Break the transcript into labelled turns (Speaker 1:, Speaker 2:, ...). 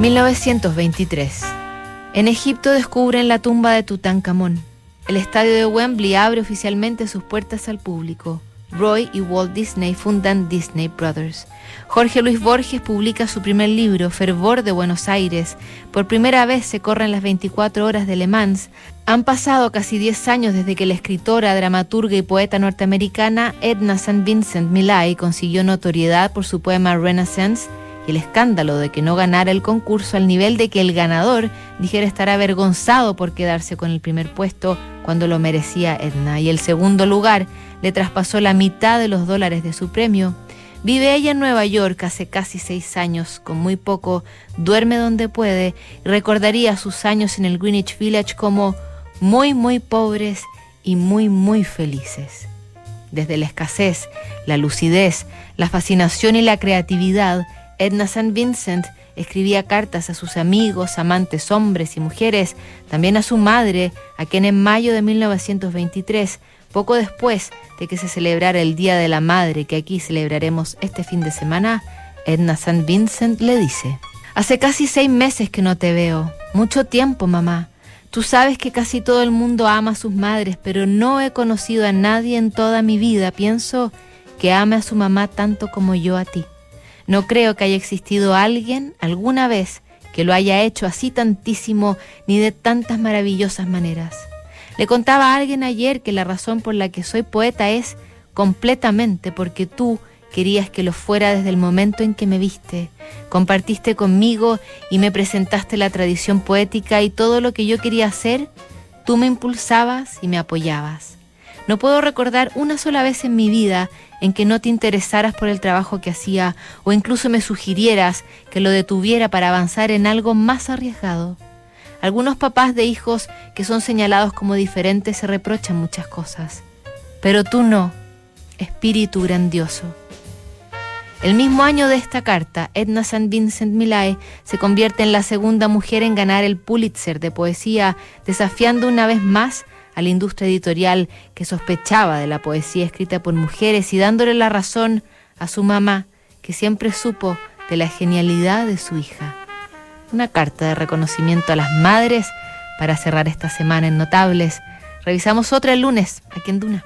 Speaker 1: 1923. En Egipto descubren la tumba de Tutankamón. El estadio de Wembley abre oficialmente sus puertas al público. Roy y Walt Disney fundan Disney Brothers. Jorge Luis Borges publica su primer libro, Fervor de Buenos Aires. Por primera vez se corren las 24 horas de Le Mans. Han pasado casi 10 años desde que la escritora, dramaturga y poeta norteamericana Edna St. Vincent Millay consiguió notoriedad por su poema Renaissance el escándalo de que no ganara el concurso al nivel de que el ganador dijera estar avergonzado por quedarse con el primer puesto cuando lo merecía Edna y el segundo lugar le traspasó la mitad de los dólares de su premio. Vive ella en Nueva York hace casi seis años, con muy poco, duerme donde puede y recordaría sus años en el Greenwich Village como muy, muy pobres y muy, muy felices. Desde la escasez, la lucidez, la fascinación y la creatividad, Edna St. Vincent escribía cartas a sus amigos, amantes hombres y mujeres, también a su madre, a quien en mayo de 1923 poco después de que se celebrara el Día de la Madre que aquí celebraremos este fin de semana, Edna St. Vincent le dice, Hace casi seis meses que no te veo. Mucho tiempo, mamá. Tú sabes que casi todo el mundo ama a sus madres, pero no he conocido a nadie en toda mi vida, pienso, que ame a su mamá tanto como yo a ti. No creo que haya existido alguien alguna vez que lo haya hecho así tantísimo ni de tantas maravillosas maneras. Le contaba a alguien ayer que la razón por la que soy poeta es completamente porque tú querías que lo fuera desde el momento en que me viste. Compartiste conmigo y me presentaste la tradición poética y todo lo que yo quería hacer, tú me impulsabas y me apoyabas. No puedo recordar una sola vez en mi vida en que no te interesaras por el trabajo que hacía o incluso me sugirieras que lo detuviera para avanzar en algo más arriesgado. Algunos papás de hijos que son señalados como diferentes se reprochan muchas cosas, pero tú no, espíritu grandioso. El mismo año de esta carta, Edna St. Vincent Millay se convierte en la segunda mujer en ganar el Pulitzer de poesía, desafiando una vez más a la industria editorial que sospechaba de la poesía escrita por mujeres y dándole la razón a su mamá, que siempre supo de la genialidad de su hija una carta de reconocimiento a las madres para cerrar esta semana en Notables. Revisamos otra el lunes aquí en Duna.